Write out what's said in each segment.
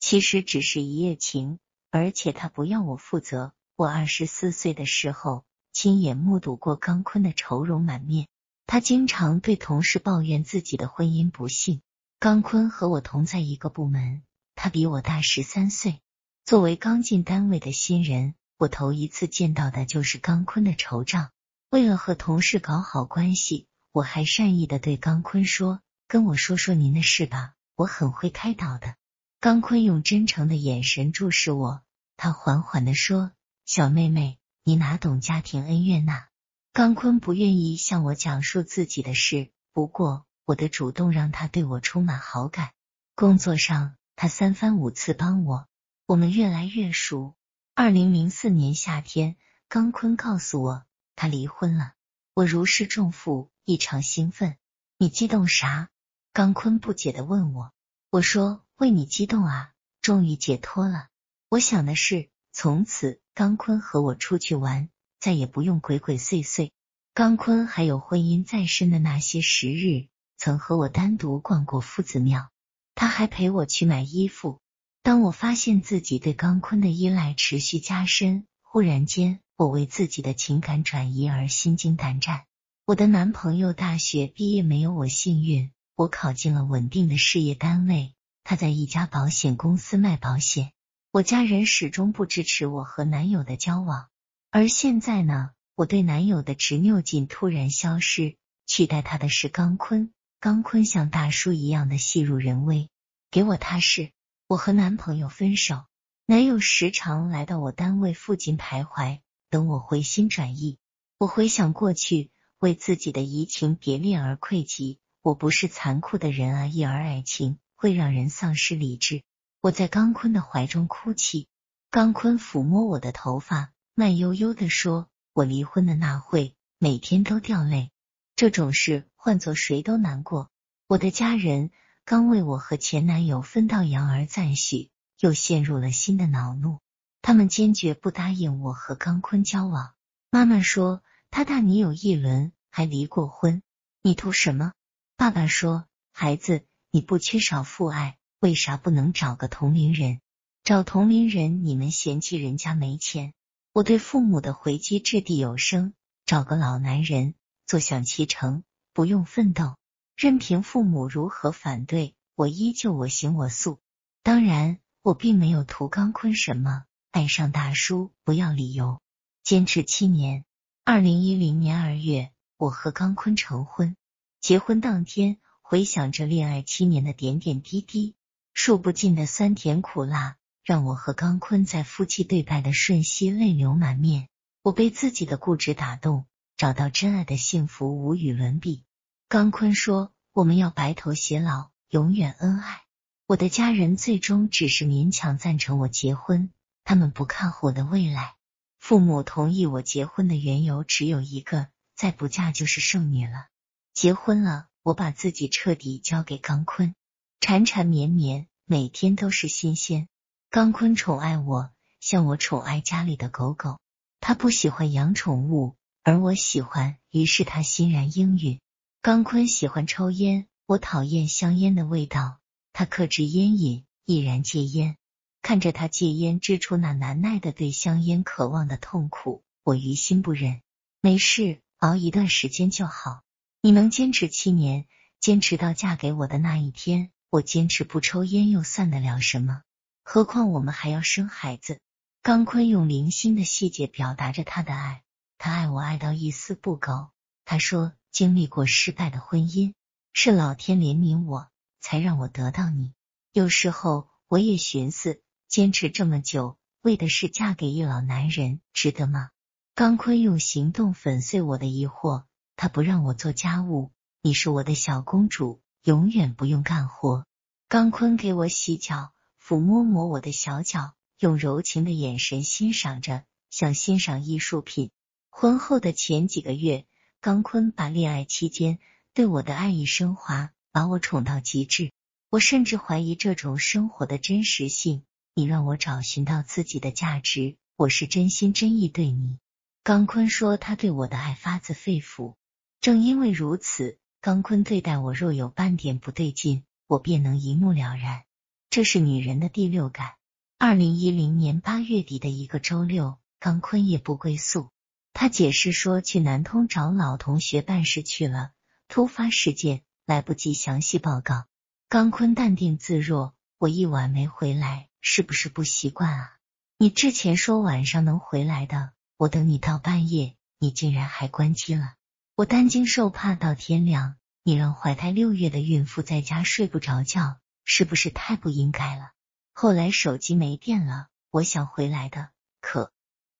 其实只是一夜情，而且他不要我负责。我二十四岁的时候，亲眼目睹过刚坤的愁容满面。他经常对同事抱怨自己的婚姻不幸。刚坤和我同在一个部门，他比我大十三岁。作为刚进单位的新人，我头一次见到的就是刚坤的惆怅。为了和同事搞好关系，我还善意的对刚坤说：“跟我说说您的事吧，我很会开导的。”刚坤用真诚的眼神注视我，他缓缓的说：“小妹妹，你哪懂家庭恩怨呐？”刚坤不愿意向我讲述自己的事，不过我的主动让他对我充满好感。工作上，他三番五次帮我，我们越来越熟。二零零四年夏天，刚坤告诉我他离婚了，我如释重负，异常兴奋。你激动啥？刚坤不解的问我。我说。为你激动啊！终于解脱了。我想的是，从此刚坤和我出去玩，再也不用鬼鬼祟祟。刚坤还有婚姻在身的那些时日，曾和我单独逛过夫子庙，他还陪我去买衣服。当我发现自己对刚坤的依赖持续加深，忽然间，我为自己的情感转移而心惊胆战。我的男朋友大学毕业没有我幸运，我考进了稳定的事业单位。他在一家保险公司卖保险，我家人始终不支持我和男友的交往。而现在呢，我对男友的执拗劲突然消失，取代他的是刚坤。刚坤像大叔一样的细入人微，给我踏实。我和男朋友分手，男友时常来到我单位附近徘徊，等我回心转意。我回想过去，为自己的移情别恋而愧疚。我不是残酷的人啊，一而爱情。会让人丧失理智。我在刚坤的怀中哭泣，刚坤抚摸我的头发，慢悠悠的说：“我离婚的那会，每天都掉泪。这种事换做谁都难过。我的家人刚为我和前男友分道扬镳赞许，又陷入了新的恼怒。他们坚决不答应我和刚坤交往。妈妈说他大你有一轮，还离过婚，你图什么？爸爸说孩子。”你不缺少父爱，为啥不能找个同龄人？找同龄人，你们嫌弃人家没钱。我对父母的回击掷地有声：找个老男人，坐享其成，不用奋斗，任凭父母如何反对，我依旧我行我素。当然，我并没有图刚坤什么，爱上大叔不要理由，坚持七年。二零一零年二月，我和刚坤成婚，结婚当天。回想着恋爱七年的点点滴滴，数不尽的酸甜苦辣，让我和刚坤在夫妻对拜的瞬息泪流满面。我被自己的固执打动，找到真爱的幸福无与伦比。刚坤说：“我们要白头偕老，永远恩爱。”我的家人最终只是勉强赞成我结婚，他们不看好我的未来。父母同意我结婚的缘由只有一个：再不嫁就是剩女了。结婚了。我把自己彻底交给刚坤，缠缠绵绵，每天都是新鲜。刚坤宠爱我，像我宠爱家里的狗狗。他不喜欢养宠物，而我喜欢，于是他欣然应允。刚坤喜欢抽烟，我讨厌香烟的味道，他克制烟瘾，毅然戒烟。看着他戒烟，支出那难耐的对香烟渴望的痛苦，我于心不忍。没事，熬一段时间就好。你能坚持七年，坚持到嫁给我的那一天，我坚持不抽烟又算得了什么？何况我们还要生孩子。刚坤用零星的细节表达着他的爱，他爱我爱到一丝不苟。他说，经历过失败的婚姻，是老天怜悯我，才让我得到你。有时候我也寻思，坚持这么久，为的是嫁给一老男人，值得吗？刚坤用行动粉碎我的疑惑。他不让我做家务，你是我的小公主，永远不用干活。刚坤给我洗脚，抚摸摸我的小脚，用柔情的眼神欣赏着，像欣赏艺术品。婚后的前几个月，刚坤把恋爱期间对我的爱意升华，把我宠到极致。我甚至怀疑这种生活的真实性。你让我找寻到自己的价值，我是真心真意对你。刚坤说，他对我的爱发自肺腑。正因为如此，刚坤对待我若有半点不对劲，我便能一目了然。这是女人的第六感。二零一零年八月底的一个周六，刚坤夜不归宿，他解释说去南通找老同学办事去了，突发事件来不及详细报告。刚坤淡定自若：“我一晚没回来，是不是不习惯啊？你之前说晚上能回来的，我等你到半夜，你竟然还关机了。我担惊受怕到天亮，你让怀胎六月的孕妇在家睡不着觉。”是不是太不应该了？后来手机没电了，我想回来的，可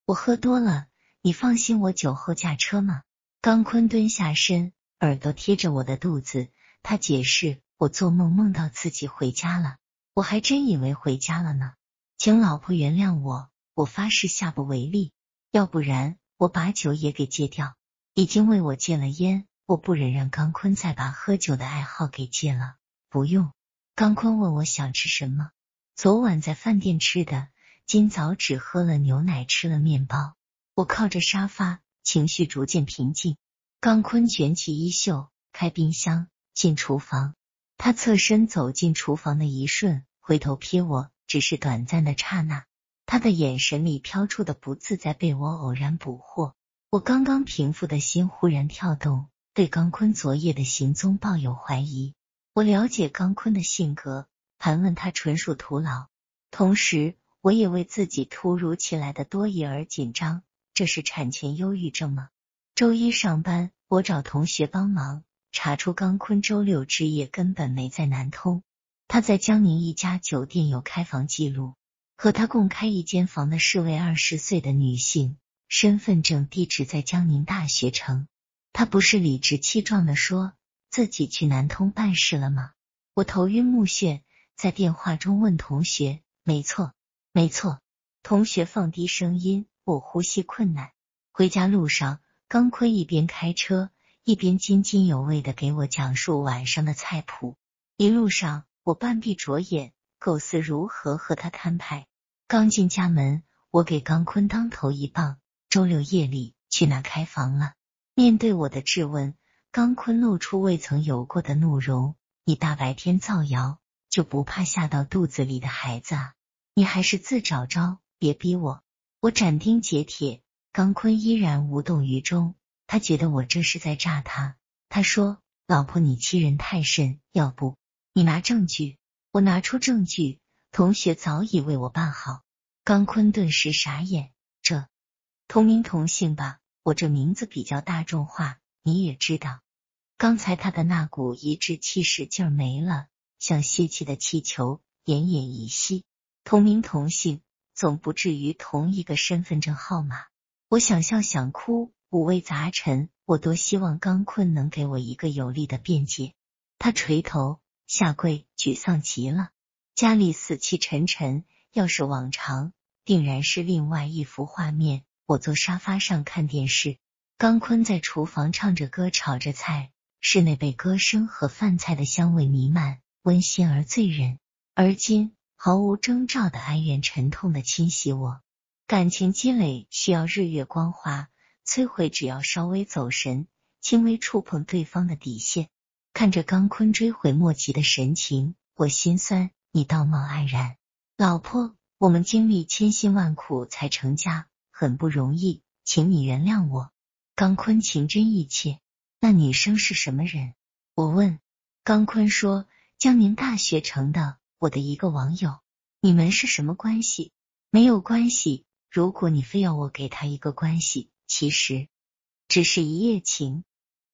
我喝多了。你放心，我酒后驾车吗？刚坤蹲下身，耳朵贴着我的肚子，他解释：我做梦梦到自己回家了，我还真以为回家了呢。请老婆原谅我，我发誓下不为例，要不然我把酒也给戒掉。已经为我戒了烟，我不忍让刚坤再把喝酒的爱好给戒了。不用。刚坤问我想吃什么，昨晚在饭店吃的，今早只喝了牛奶，吃了面包。我靠着沙发，情绪逐渐平静。刚坤卷起衣袖，开冰箱，进厨房。他侧身走进厨房的一瞬，回头瞥我，只是短暂的刹那。他的眼神里飘出的不自在被我偶然捕获。我刚刚平复的心忽然跳动，对刚坤昨夜的行踪抱有怀疑。我了解刚坤的性格，盘问他纯属徒劳。同时，我也为自己突如其来的多疑而紧张。这是产前忧郁症吗？周一上班，我找同学帮忙查出刚坤周六之夜根本没在南通，他在江宁一家酒店有开房记录，和他共开一间房的是位二十岁的女性，身份证地址在江宁大学城。他不是理直气壮的说。自己去南通办事了吗？我头晕目眩，在电话中问同学：“没错，没错。”同学放低声音，我呼吸困难。回家路上，刚坤一边开车，一边津津有味的给我讲述晚上的菜谱。一路上，我半闭着眼，构思如何和他摊牌。刚进家门，我给刚坤当头一棒：“周六夜里去哪开房了？”面对我的质问。刚坤露出未曾有过的怒容：“你大白天造谣，就不怕吓到肚子里的孩子啊？你还是自找招，别逼我！”我斩钉截铁。刚坤依然无动于衷，他觉得我这是在诈他。他说：“老婆，你欺人太甚，要不你拿证据？”我拿出证据，同学早已为我办好。刚坤顿时傻眼：“同名同姓吧？我这名字比较大众化。”你也知道，刚才他的那股一致气势劲儿没了，像泄气的气球，奄奄一息。同名同姓，总不至于同一个身份证号码。我想笑想哭，五味杂陈。我多希望刚坤能给我一个有力的辩解。他垂头下跪，沮丧极了。家里死气沉沉，要是往常，定然是另外一幅画面。我坐沙发上看电视。刚坤在厨房唱着歌，炒着菜，室内被歌声和饭菜的香味弥漫，温馨而醉人。而今毫无征兆的哀怨沉痛的侵袭我，感情积累需要日月光华摧毁，只要稍微走神，轻微触碰对方的底线。看着刚坤追悔莫及的神情，我心酸。你道貌岸然，老婆，我们经历千辛万苦才成家，很不容易，请你原谅我。刚坤情真意切，那女生是什么人？我问。刚坤说：“江宁大学城的，我的一个网友。你们是什么关系？没有关系。如果你非要我给他一个关系，其实只是一夜情。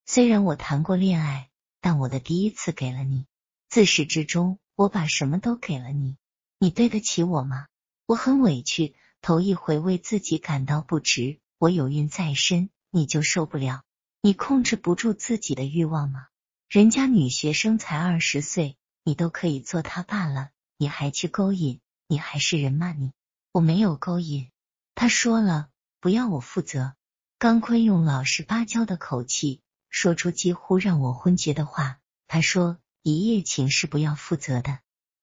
虽然我谈过恋爱，但我的第一次给了你。自始至终，我把什么都给了你。你对得起我吗？我很委屈，头一回为自己感到不值。我有孕在身。”你就受不了？你控制不住自己的欲望吗？人家女学生才二十岁，你都可以做她爸了，你还去勾引？你还是人吗？你我没有勾引。他说了，不要我负责。刚坤用老实巴交的口气说出几乎让我昏厥的话。他说，一夜情是不要负责的。